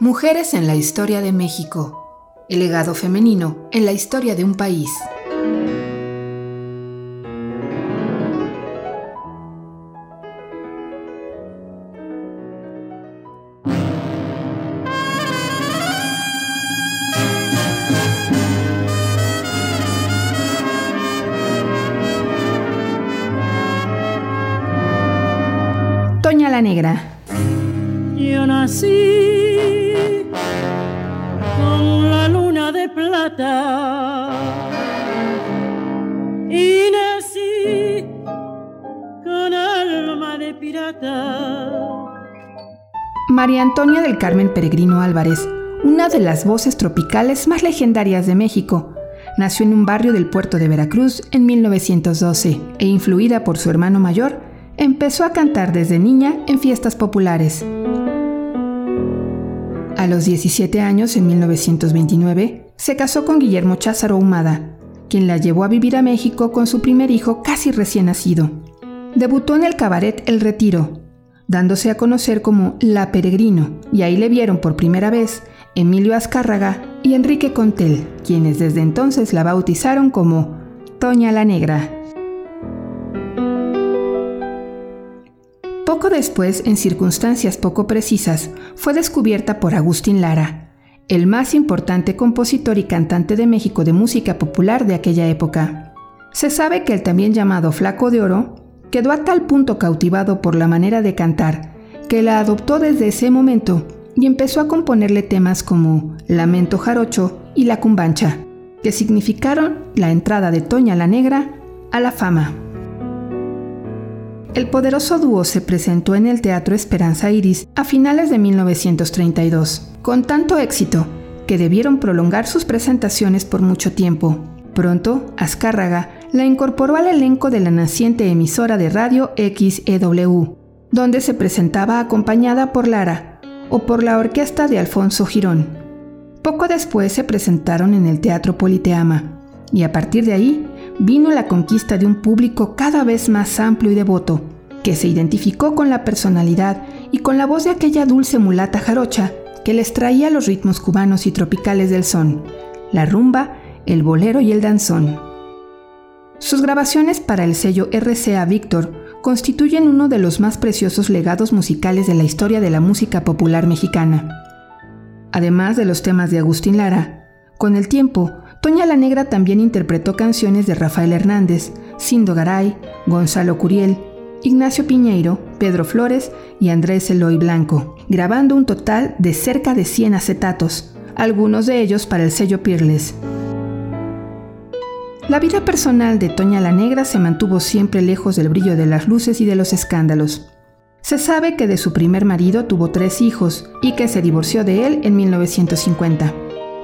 Mujeres en la historia de México. El legado femenino en la historia de un país. Toña la Negra. Yo nací con la luna de plata y nací con alma de pirata. María Antonia del Carmen Peregrino Álvarez, una de las voces tropicales más legendarias de México, nació en un barrio del puerto de Veracruz en 1912 e influida por su hermano mayor, empezó a cantar desde niña en fiestas populares. A los 17 años, en 1929, se casó con Guillermo Cházaro Humada, quien la llevó a vivir a México con su primer hijo casi recién nacido. Debutó en el cabaret El Retiro, dándose a conocer como La Peregrino, y ahí le vieron por primera vez Emilio Azcárraga y Enrique Contel, quienes desde entonces la bautizaron como Toña la Negra. Poco después, en circunstancias poco precisas, fue descubierta por Agustín Lara, el más importante compositor y cantante de México de música popular de aquella época. Se sabe que el también llamado Flaco de Oro quedó a tal punto cautivado por la manera de cantar que la adoptó desde ese momento y empezó a componerle temas como Lamento Jarocho y La Cumbancha, que significaron la entrada de Toña la Negra a la fama. El poderoso dúo se presentó en el Teatro Esperanza Iris a finales de 1932, con tanto éxito que debieron prolongar sus presentaciones por mucho tiempo. Pronto, Azcárraga la incorporó al elenco de la naciente emisora de radio XEW, donde se presentaba acompañada por Lara o por la orquesta de Alfonso Girón. Poco después se presentaron en el Teatro Politeama, y a partir de ahí vino la conquista de un público cada vez más amplio y devoto, que se identificó con la personalidad y con la voz de aquella dulce mulata jarocha que les traía los ritmos cubanos y tropicales del son, la rumba, el bolero y el danzón. Sus grabaciones para el sello RCA Víctor constituyen uno de los más preciosos legados musicales de la historia de la música popular mexicana. Además de los temas de Agustín Lara, con el tiempo Toña la Negra también interpretó canciones de Rafael Hernández, Cindo Garay, Gonzalo Curiel, Ignacio Piñeiro, Pedro Flores y Andrés Eloy Blanco, grabando un total de cerca de 100 acetatos, algunos de ellos para el sello Peerless. La vida personal de Toña la Negra se mantuvo siempre lejos del brillo de las luces y de los escándalos. Se sabe que de su primer marido tuvo tres hijos y que se divorció de él en 1950.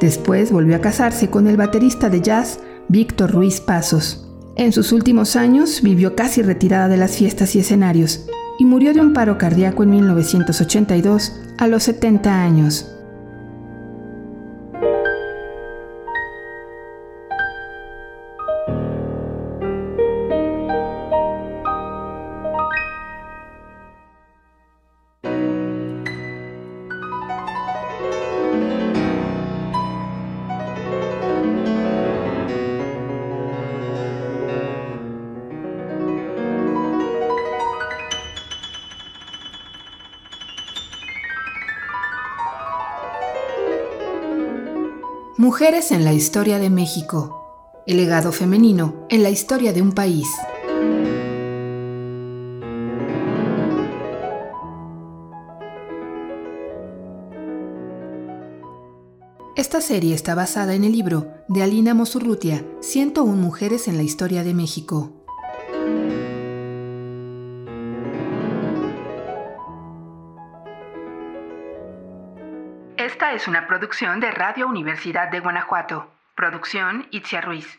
Después volvió a casarse con el baterista de jazz Víctor Ruiz Pasos. En sus últimos años vivió casi retirada de las fiestas y escenarios y murió de un paro cardíaco en 1982 a los 70 años. Mujeres en la historia de México. El legado femenino en la historia de un país. Esta serie está basada en el libro de Alina Mosurrutia, 101 Mujeres en la Historia de México. Esta es una producción de Radio Universidad de Guanajuato. Producción Itzia Ruiz.